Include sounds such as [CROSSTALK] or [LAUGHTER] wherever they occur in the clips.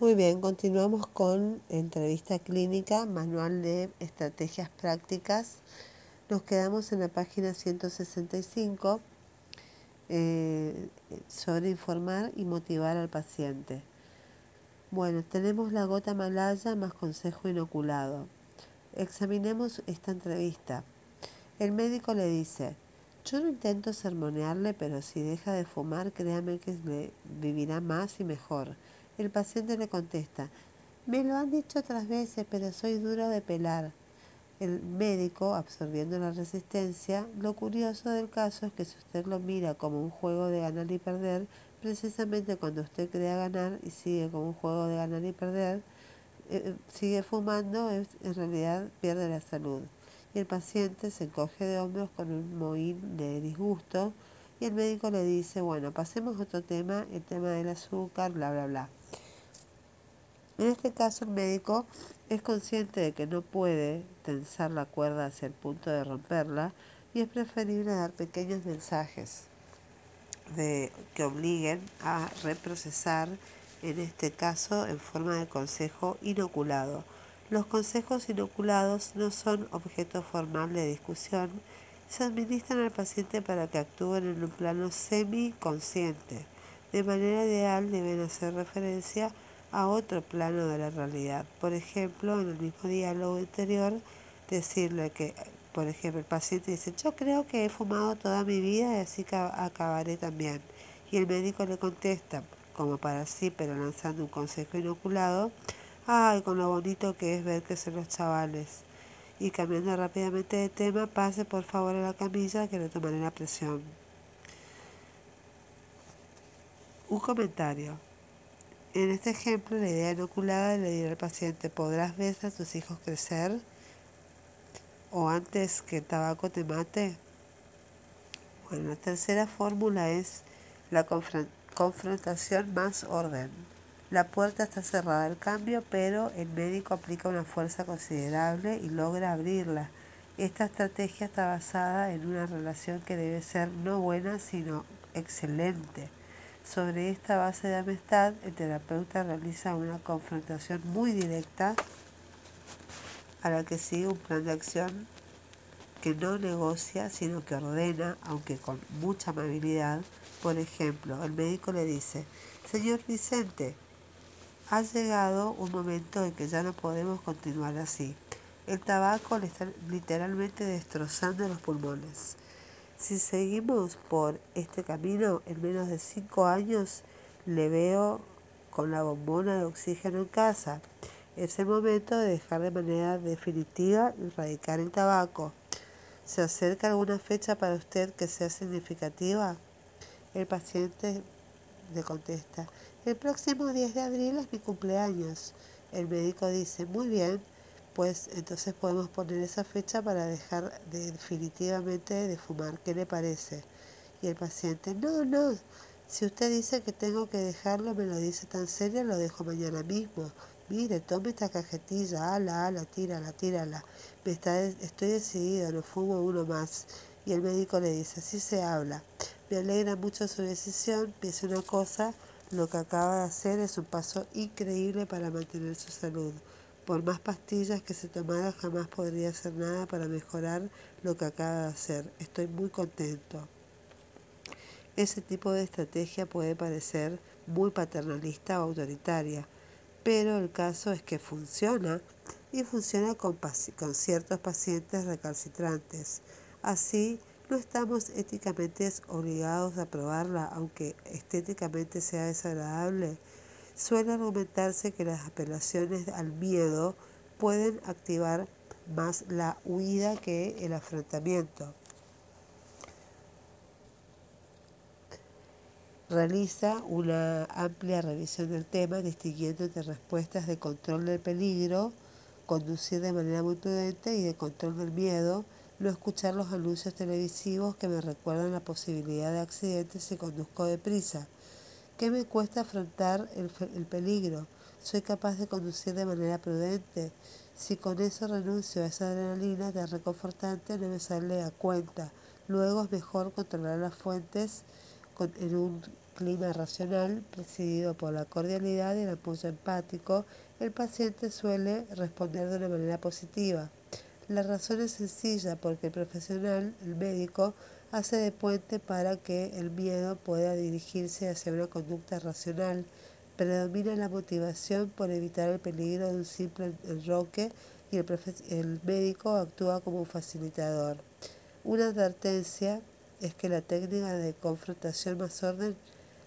Muy bien, continuamos con entrevista clínica, manual de estrategias prácticas. Nos quedamos en la página 165 eh, sobre informar y motivar al paciente. Bueno, tenemos la gota malaya más consejo inoculado. Examinemos esta entrevista. El médico le dice, yo no intento sermonearle, pero si deja de fumar, créame que vivirá más y mejor. El paciente le contesta, me lo han dicho otras veces, pero soy duro de pelar. El médico, absorbiendo la resistencia, lo curioso del caso es que si usted lo mira como un juego de ganar y perder, precisamente cuando usted crea ganar y sigue como un juego de ganar y perder, eh, sigue fumando, en realidad pierde la salud. Y el paciente se encoge de hombros con un mohín de disgusto y el médico le dice, bueno, pasemos a otro tema, el tema del azúcar, bla, bla, bla. En este caso el médico es consciente de que no puede tensar la cuerda hacia el punto de romperla y es preferible dar pequeños mensajes de, que obliguen a reprocesar, en este caso en forma de consejo inoculado. Los consejos inoculados no son objeto formal de discusión, se administran al paciente para que actúen en un plano semi-consciente. De manera ideal deben hacer referencia a otro plano de la realidad. Por ejemplo, en el mismo diálogo interior, decirle que, por ejemplo, el paciente dice, yo creo que he fumado toda mi vida y así acabaré también. Y el médico le contesta, como para sí, pero lanzando un consejo inoculado, ay, con lo bonito que es ver que son los chavales. Y cambiando rápidamente de tema, pase por favor a la camilla que le tomaré la presión. Un comentario. En este ejemplo, la idea inoculada le dirá al paciente, ¿podrás ver a tus hijos crecer? ¿O antes que el tabaco te mate? Bueno, la tercera fórmula es la confrontación más orden. La puerta está cerrada al cambio, pero el médico aplica una fuerza considerable y logra abrirla. Esta estrategia está basada en una relación que debe ser no buena, sino excelente sobre esta base de amistad, el terapeuta realiza una confrontación muy directa a la que sigue un plan de acción que no negocia, sino que ordena, aunque con mucha amabilidad. Por ejemplo, el médico le dice, Señor Vicente, ha llegado un momento en que ya no podemos continuar así. El tabaco le está literalmente destrozando los pulmones. Si seguimos por este camino, en menos de cinco años le veo con la bombona de oxígeno en casa. Es el momento de dejar de manera definitiva y erradicar el tabaco. ¿Se acerca alguna fecha para usted que sea significativa? El paciente le contesta, el próximo 10 de abril es mi cumpleaños. El médico dice, muy bien, pues entonces podemos poner esa fecha para dejar definitivamente de fumar. ¿Qué le parece? Y el paciente, no, no, si usted dice que tengo que dejarlo, me lo dice tan serio, lo dejo mañana mismo. Mire, tome esta cajetilla, ala, ala, tírala, tírala. Me está, estoy decidido, no fumo uno más. Y el médico le dice, así se habla. Me alegra mucho su decisión, piense una cosa, lo que acaba de hacer es un paso increíble para mantener su salud. Por más pastillas que se tomara, jamás podría hacer nada para mejorar lo que acaba de hacer. Estoy muy contento. Ese tipo de estrategia puede parecer muy paternalista o autoritaria, pero el caso es que funciona y funciona con, ciertos pacientes recalcitrantes. Así, no estamos éticamente obligados a probarla, aunque estéticamente sea desagradable Suele argumentarse que las apelaciones al miedo pueden activar más la huida que el afrontamiento. Realiza una amplia revisión del tema, distinguiendo entre respuestas de control del peligro, conducir de manera muy prudente y de control del miedo, no escuchar los anuncios televisivos que me recuerdan la posibilidad de accidentes si conduzco deprisa ¿Qué me cuesta afrontar el, peligro? Soy capaz de conducir de manera prudente. Si con eso renuncio a esa adrenalina tan reconfortante, no me sale a cuenta. Luego es mejor controlar las fuentes en un clima racional presidido por la cordialidad y el apoyo empático, el paciente suele responder de una manera positiva. La razón es sencilla porque el profesional, el médico, hace de puente para que el miedo pueda dirigirse hacia una conducta racional. Predomina la motivación por evitar el peligro de un simple enroque y el, médico actúa como un facilitador. Una advertencia es que la técnica de confrontación más orden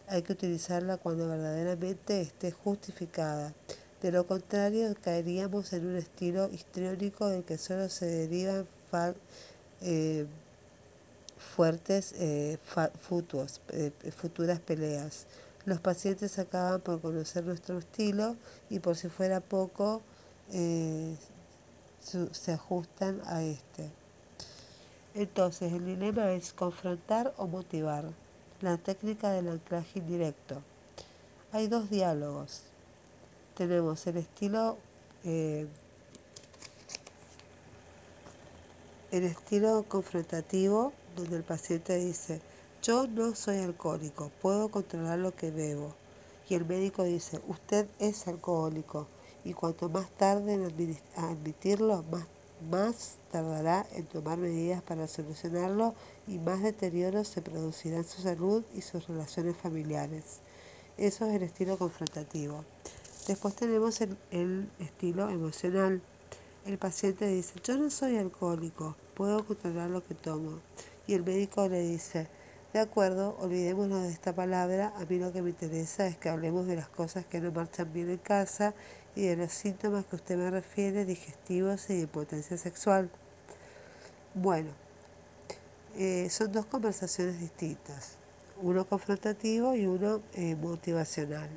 hay que utilizarla cuando verdaderamente esté justificada. De lo contrario, caeríamos en un estilo histriónico del que solo se derivan eh, fuertes eh, eh, futuras peleas. Los pacientes acaban por conocer nuestro estilo y por si fuera poco, se ajustan a este. Entonces, el dilema es confrontar o motivar. La técnica del anclaje indirecto. Hay dos diálogos. Tenemos el estilo eh, el estilo confrontativo donde el paciente dice yo no soy alcohólico, puedo controlar lo que bebo. Y el médico dice usted es alcohólico y cuanto más tarde en admitirlo, más, tardará en tomar medidas para solucionarlo y más deterioro se producirá en su salud y sus relaciones familiares. Eso es el estilo confrontativo. Después tenemos el, estilo emocional. El paciente dice, yo no soy alcohólico, puedo controlar lo que tomo. Y el médico le dice, de acuerdo, olvidémonos de esta palabra, a mí lo que me interesa es que hablemos de las cosas que no marchan bien en casa y de los síntomas que usted me refiere, digestivos y de impotencia sexual. Bueno, eh, son dos conversaciones distintas, uno confrontativo y uno eh, motivacional.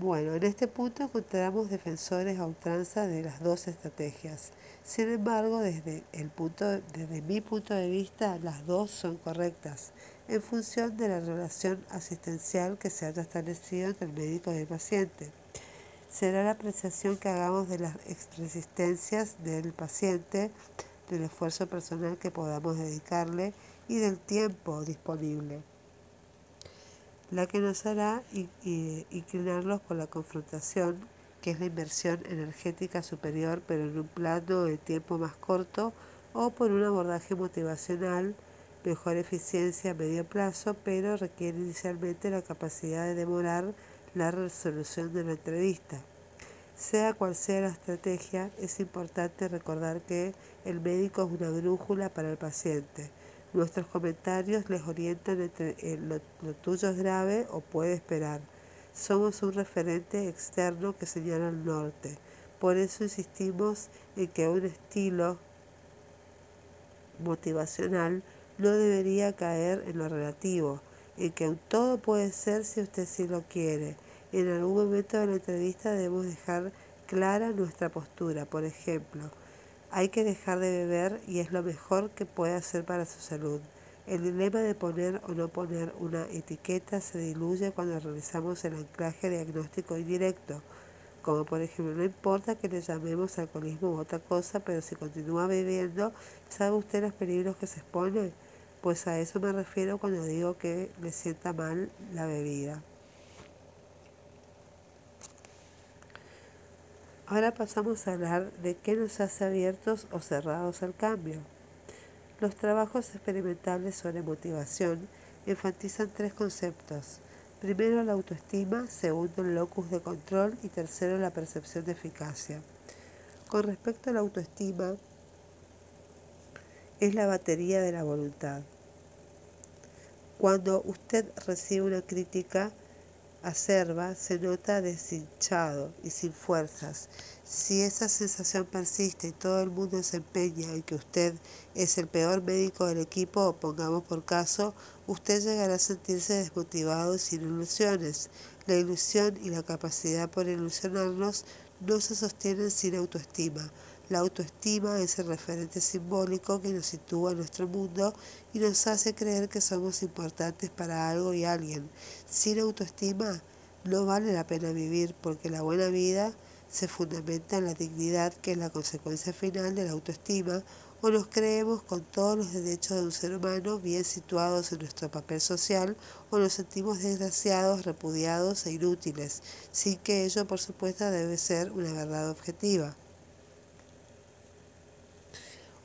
Bueno, en este punto encontramos defensores a ultranza de las dos estrategias. Sin embargo, desde, el punto, desde mi punto de vista, las dos son correctas en función de la relación asistencial que se haya establecido entre el médico y el paciente. Será la apreciación que hagamos de las resistencias del paciente, del esfuerzo personal que podamos dedicarle y del tiempo disponible la que nos hará inclinarlos por la confrontación, que es la inversión energética superior, pero en un plano de tiempo más corto, o por un abordaje motivacional, mejor eficiencia a medio plazo, pero requiere inicialmente la capacidad de demorar la resolución de la entrevista. Sea cual sea la estrategia, es importante recordar que el médico es una brújula para el paciente Nuestros comentarios les orientan entre lo, tuyo es grave o puede esperar. Somos un referente externo que señala el norte. Por eso insistimos en que un estilo motivacional no debería caer en lo relativo, en que todo puede ser si usted sí lo quiere. En algún momento de la entrevista debemos dejar clara nuestra postura. Por ejemplo, hay que dejar de beber y es lo mejor que puede hacer para su salud. El dilema de poner o no poner una etiqueta se diluye cuando realizamos el anclaje diagnóstico indirecto, como por ejemplo no importa que le llamemos alcoholismo u otra cosa, pero si continúa bebiendo, ¿sabe usted los peligros que se expone? Pues a eso me refiero cuando digo que le sienta mal la bebida. Ahora pasamos a hablar de qué nos hace abiertos o cerrados al cambio. Los trabajos experimentables sobre motivación enfatizan tres conceptos. Primero la autoestima, segundo el locus de control y tercero la percepción de eficacia. Con respecto a la autoestima, es la batería de la voluntad. Cuando usted recibe una crítica, acerba se nota deshinchado y sin fuerzas. Si esa sensación persiste y todo el mundo se empeña en que usted es el peor médico del equipo, pongamos por caso, usted llegará a sentirse desmotivado y sin ilusiones. La ilusión y la capacidad por ilusionarnos no se sostienen sin autoestima. La autoestima es el referente simbólico que nos sitúa en nuestro mundo y nos hace creer que somos importantes para algo y alguien. Sin autoestima no vale la pena vivir porque la buena vida se fundamenta en la dignidad que es la consecuencia final de la autoestima o nos creemos con todos los derechos de un ser humano bien situados en nuestro papel social o nos sentimos desgraciados, repudiados e inútiles, sin que ello por supuesto debe ser una verdad objetiva.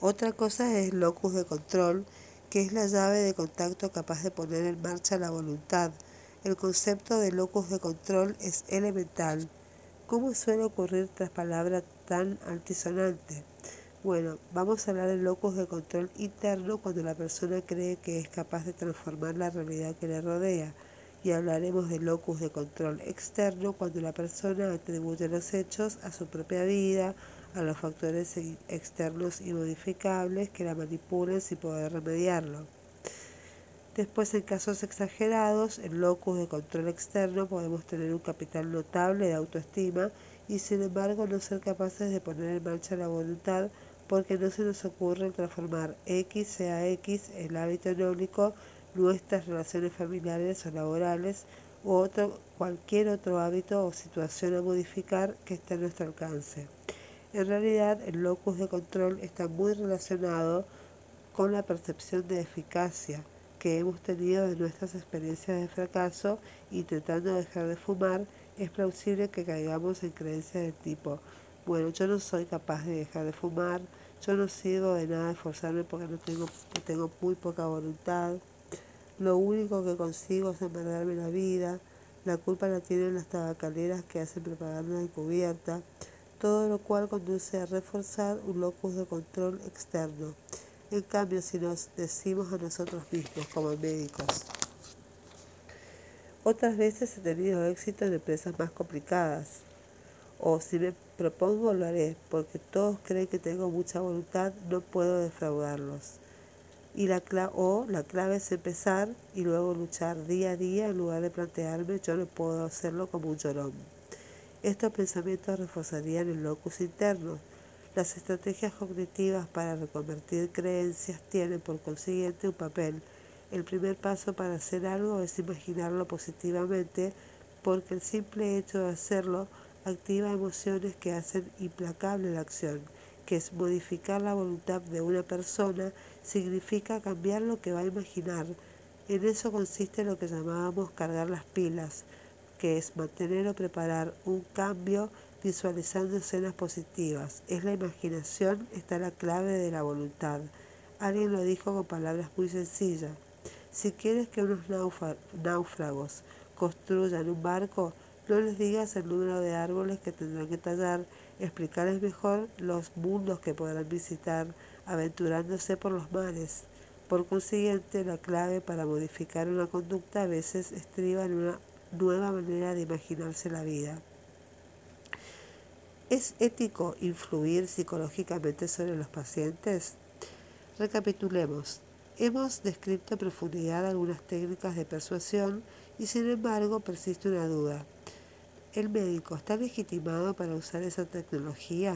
Otra cosa es el locus de control, que es la llave de contacto capaz de poner en marcha la voluntad. El concepto de locus de control es elemental. ¿Cómo suele ocurrir tras palabra tan altisonante? Bueno, vamos a hablar del locus de control interno cuando la persona cree que es capaz de transformar la realidad que le rodea. Y hablaremos del locus de control externo cuando la persona atribuye los hechos a su propia vida, a los factores externos modificables que la manipulen sin poder remediarlo. Después, en casos exagerados, en locus de control externo podemos tener un capital notable de autoestima y sin embargo no ser capaces de poner en marcha la voluntad porque no se nos ocurre transformar X sea X, el hábito enólico, nuestras relaciones familiares o laborales u otro, cualquier otro hábito o situación a modificar que esté a nuestro alcance. En realidad, el locus de control está muy relacionado con la percepción de eficacia que hemos tenido de nuestras experiencias de fracaso intentando dejar de fumar, es plausible que caigamos en creencias del tipo bueno, yo no soy capaz de dejar de fumar, yo no sirvo de nada esforzarme porque no tengo, tengo muy poca voluntad, lo único que consigo es amargarme la vida, la culpa la tienen las tabacaleras que hacen propaganda encubierta, todo lo cual conduce a reforzar un locus de control externo. En cambio, si nos decimos a nosotros mismos como médicos, otras veces he tenido éxito en empresas más complicadas, o si me propongo lo haré, porque todos creen que tengo mucha voluntad, no puedo defraudarlos. Y la o la clave es empezar y luego luchar día a día en lugar de plantearme yo no puedo hacerlo como un llorón. Estos pensamientos reforzarían el locus interno. Las estrategias cognitivas para reconvertir creencias tienen por consiguiente un papel. El primer paso para hacer algo es imaginarlo positivamente porque el simple hecho de hacerlo activa emociones que hacen implacable la acción, que es modificar la voluntad de una persona, significa cambiar lo que va a imaginar. En eso consiste lo que llamábamos cargar las pilas, que es mantener o preparar un cambio visualizando escenas positivas. Es la imaginación, está la clave de la voluntad. Alguien lo dijo con palabras muy sencillas. Si quieres que unos náufragos construyan un barco, no les digas el número de árboles que tendrán que tallar, explicarles mejor los mundos que podrán visitar aventurándose por los mares. Por consiguiente, la clave para modificar una conducta a veces estriba en una nueva manera de imaginarse la vida. ¿Es ético influir psicológicamente sobre los pacientes? Recapitulemos. Hemos descrito en profundidad algunas técnicas de persuasión y sin embargo persiste una duda. ¿El médico está legitimado para usar esa tecnología?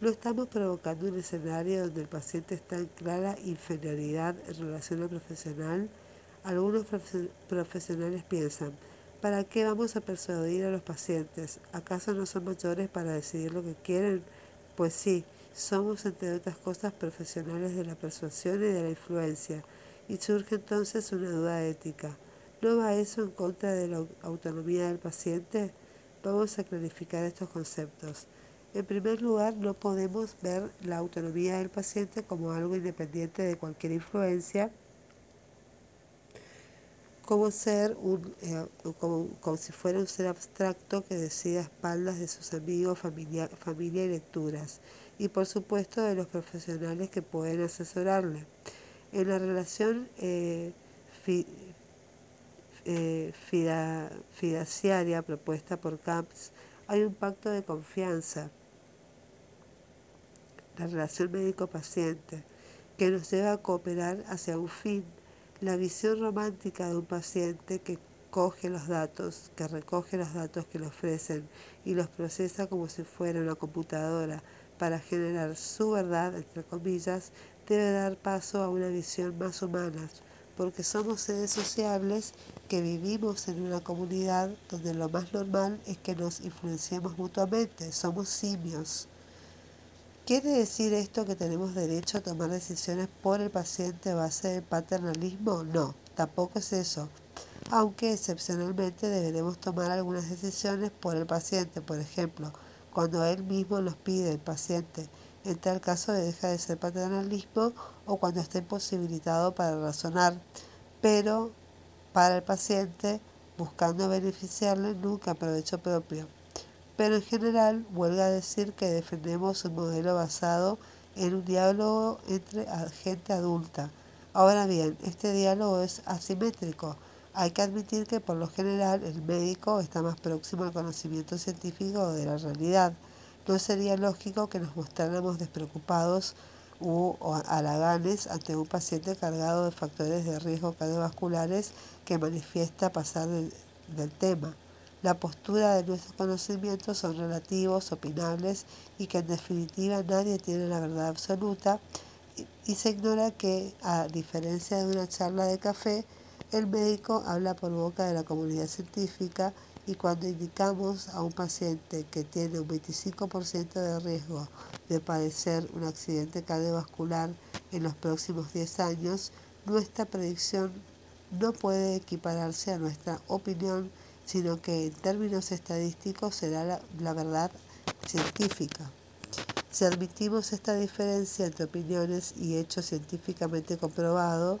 ¿No estamos provocando un escenario donde el paciente está en clara inferioridad en relación al profesional? Algunos profesionales piensan, ¿para qué vamos a persuadir a los pacientes? ¿Acaso no son mayores para decidir lo que quieren? Pues sí, somos entre otras cosas profesionales de la persuasión y de la influencia, y surge entonces una duda ética. ¿No va eso en contra de la autonomía del paciente? Vamos a clarificar estos conceptos. En primer lugar, no podemos ver la autonomía del paciente como algo independiente de cualquier influencia, como ser un, eh, como, si fuera un ser abstracto que decida a espaldas de sus amigos, familia, familia y lecturas, y por supuesto de los profesionales que pueden asesorarle. En la relación eh, eh, fiduciaria propuesta por CAPS, hay un pacto de confianza, la relación médico-paciente, que nos lleva a cooperar hacia un fin, la visión romántica de un paciente que coge los datos, que recoge los datos que le ofrecen y los procesa como si fuera una computadora para generar su verdad, entre comillas, debe dar paso a una visión más humana, porque somos seres sociables que vivimos en una comunidad donde lo más normal es que nos influenciemos mutuamente, somos simios. ¿Quiere decir esto que tenemos derecho a tomar decisiones por el paciente a base del paternalismo? No, tampoco es eso. Aunque excepcionalmente deberemos tomar algunas decisiones por el paciente, por ejemplo, cuando él mismo los pide el paciente. En tal caso deja de ser paternalismo o cuando está imposibilitado para razonar. Pero para el paciente, buscando beneficiarle, nunca provecho propio. Pero en general, vuelvo a decir que defendemos un modelo basado en un diálogo entre gente adulta. Ahora bien, este diálogo es asimétrico. Hay que admitir que por lo general el médico está más próximo al conocimiento científico de la realidad. No sería lógico que nos mostráramos despreocupados u halaganes ante un paciente cargado de factores de riesgo cardiovasculares que manifiesta pasar del tema. La postura de nuestros conocimientos son relativos, opinables y que en definitiva nadie tiene la verdad absoluta y, se ignora que, a diferencia de una charla de café, el médico habla por boca de la comunidad científica y cuando indicamos a un paciente que tiene un 25% de riesgo de padecer un accidente cardiovascular en los próximos 10 años, nuestra predicción no puede equipararse a nuestra opinión, sino que en términos estadísticos será la, verdad científica. Si admitimos esta diferencia entre opiniones y hechos científicamente comprobados,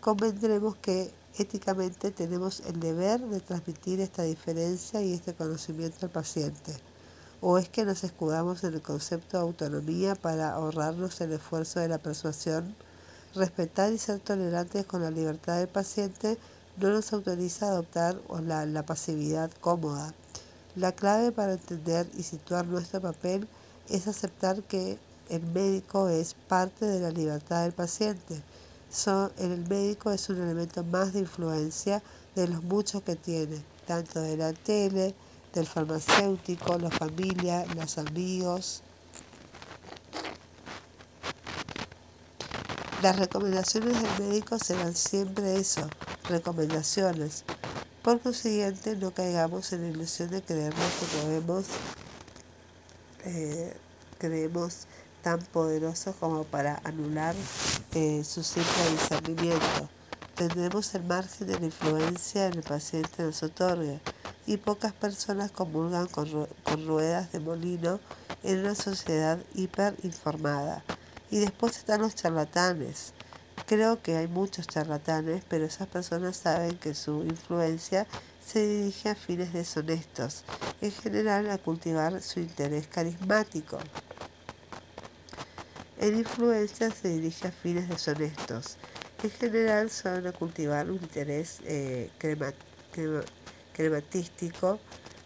convendremos que éticamente tenemos el deber de transmitir esta diferencia y este conocimiento al paciente. ¿O es que nos escudamos en el concepto de autonomía para ahorrarnos el esfuerzo de la persuasión? Respetar y ser tolerantes con la libertad del paciente no nos autoriza a adoptar la, la pasividad cómoda. La clave para entender y situar nuestro papel es aceptar que el médico es parte de la libertad del paciente el médico es un elemento más de influencia de los muchos que tiene, tanto de la tele, del farmacéutico, la familia, los amigos. Las recomendaciones del médico serán siempre eso, recomendaciones. Por consiguiente, no caigamos en la ilusión de creernos que podemos, eh, creemos tan poderosos como para anular eh, su simple discernimiento. Tendremos el margen de la influencia en el paciente nos otorga y pocas personas comulgan con ruedas de molino en una sociedad hiperinformada. Y después están los charlatanes. Creo que hay muchos charlatanes, pero esas personas saben que su influencia se dirige a fines deshonestos, en general a cultivar su interés carismático. En influencia se dirige a fines deshonestos. En general son a cultivar un interés eh, crematístico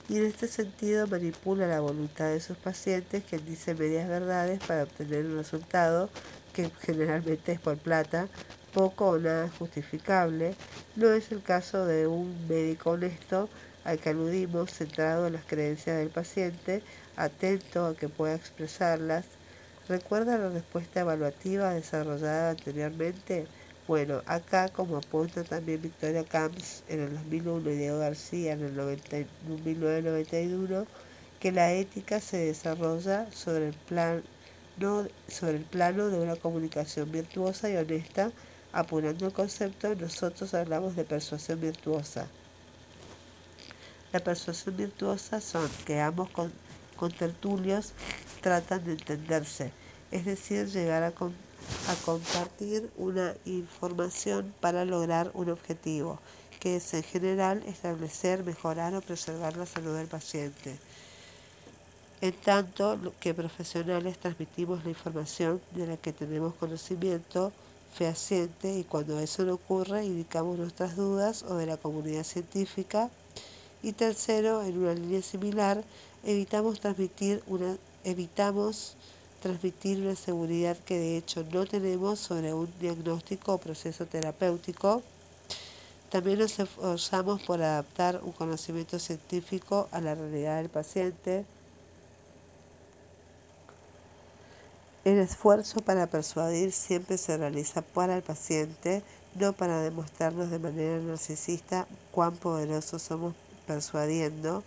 y en este sentido manipula la voluntad de sus pacientes que dice medias verdades para obtener un resultado que generalmente es por plata, poco o nada justificable. No es el caso de un médico honesto al que aludimos, centrado en las creencias del paciente, atento a que pueda expresarlas, ¿Recuerda la respuesta evaluativa desarrollada anteriormente? Bueno, acá como apunta también Victoria Camps en el 2001 y Diego García en el 1991, que la ética se desarrolla sobre el, plan, sobre el plano de una comunicación virtuosa y honesta, apurando el concepto, nosotros hablamos de persuasión virtuosa. La persuasión virtuosa son que ambos con, con tertulios tratan de entenderse, es decir, llegar a, compartir una información para lograr un objetivo, que es en general establecer, mejorar o preservar la salud del paciente. En tanto que profesionales transmitimos la información de la que tenemos conocimiento fehaciente y cuando eso no ocurre indicamos nuestras dudas o de la comunidad científica. Y tercero, en una línea similar, evitamos transmitir una evitamos transmitir una seguridad que de hecho no tenemos sobre un diagnóstico o proceso terapéutico. También nos esforzamos por adaptar un conocimiento científico a la realidad del paciente. El esfuerzo para persuadir siempre se realiza para el paciente, no para demostrarnos de manera narcisista cuán poderosos somos persuadiendo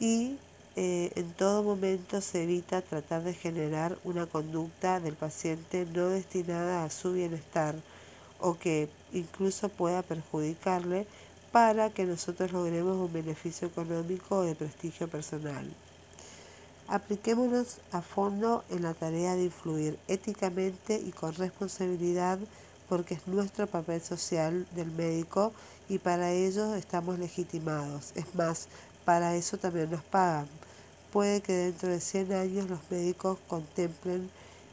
y eh, en todo momento se evita tratar de generar una conducta del paciente no destinada a su bienestar o que incluso pueda perjudicarle para que nosotros logremos un beneficio económico o de prestigio personal. Apliquémonos a fondo en la tarea de influir éticamente y con responsabilidad porque es nuestro papel social del médico y para ello estamos legitimados. Es más, para eso también nos pagan. Puede que dentro de 100 años los médicos contemplen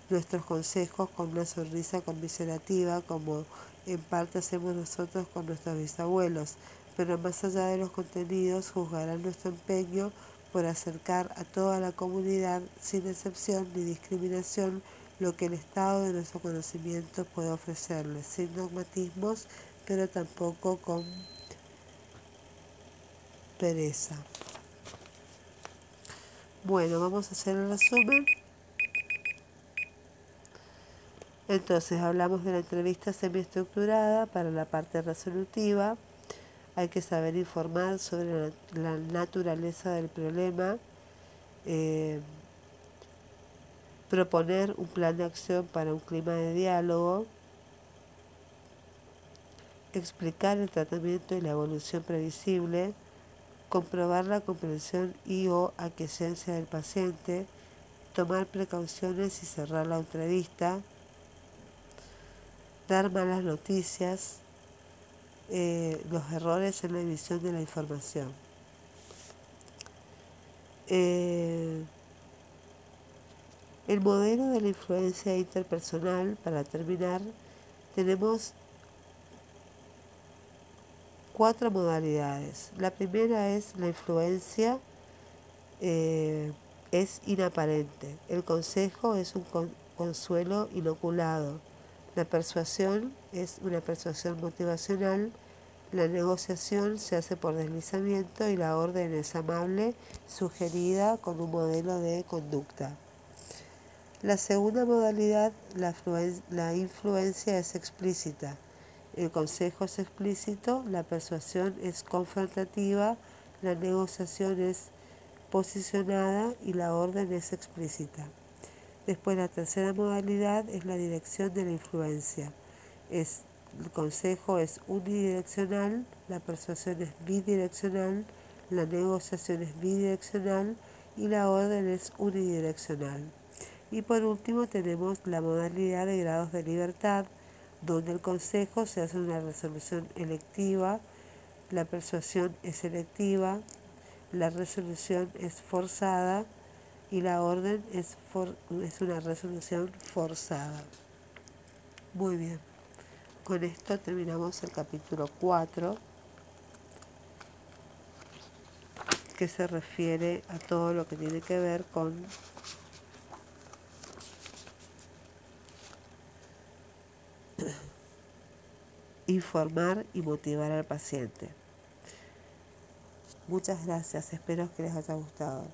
nuestros consejos con una sonrisa conmiserativa como en parte hacemos nosotros con nuestros bisabuelos, pero más allá de los contenidos juzgarán nuestro empeño por acercar a toda la comunidad sin excepción ni discriminación lo que el estado de nuestro conocimiento puede ofrecerles, sin dogmatismos, pero tampoco con pereza. Bueno, vamos a hacer el resumen. Entonces hablamos de la entrevista semiestructurada para la parte resolutiva. Hay que saber informar sobre la, naturaleza del problema, eh, proponer un plan de acción para un clima de diálogo, explicar el tratamiento y la evolución previsible, comprobar la comprensión y o aquiescencia del paciente, tomar precauciones y cerrar la entrevista, dar malas noticias, eh, los errores en la emisión de la información. Eh, el modelo de la influencia interpersonal, para terminar, tenemos cuatro modalidades. La primera es la influencia eh, es inaparente. El consejo es un consuelo inoculado. La persuasión es una persuasión motivacional. La negociación se hace por deslizamiento y la orden es amable, sugerida con un modelo de conducta. La segunda modalidad, la influencia es explícita. El consejo es explícito, la persuasión es confrontativa, la negociación es posicionada y la orden es explícita. Después la tercera modalidad es la dirección de la influencia. El consejo es unidireccional, la persuasión es bidireccional, la negociación es bidireccional y la orden es unidireccional. Y por último tenemos la modalidad de grados de libertad, donde el consejo se hace una resolución electiva, la persuasión es selectiva, la resolución es forzada y la orden es, es una resolución forzada. Muy bien, con esto terminamos el capítulo 4 que se refiere a todo lo que tiene que ver con [COUGHS] informar y motivar al paciente. Muchas gracias, espero que les haya gustado.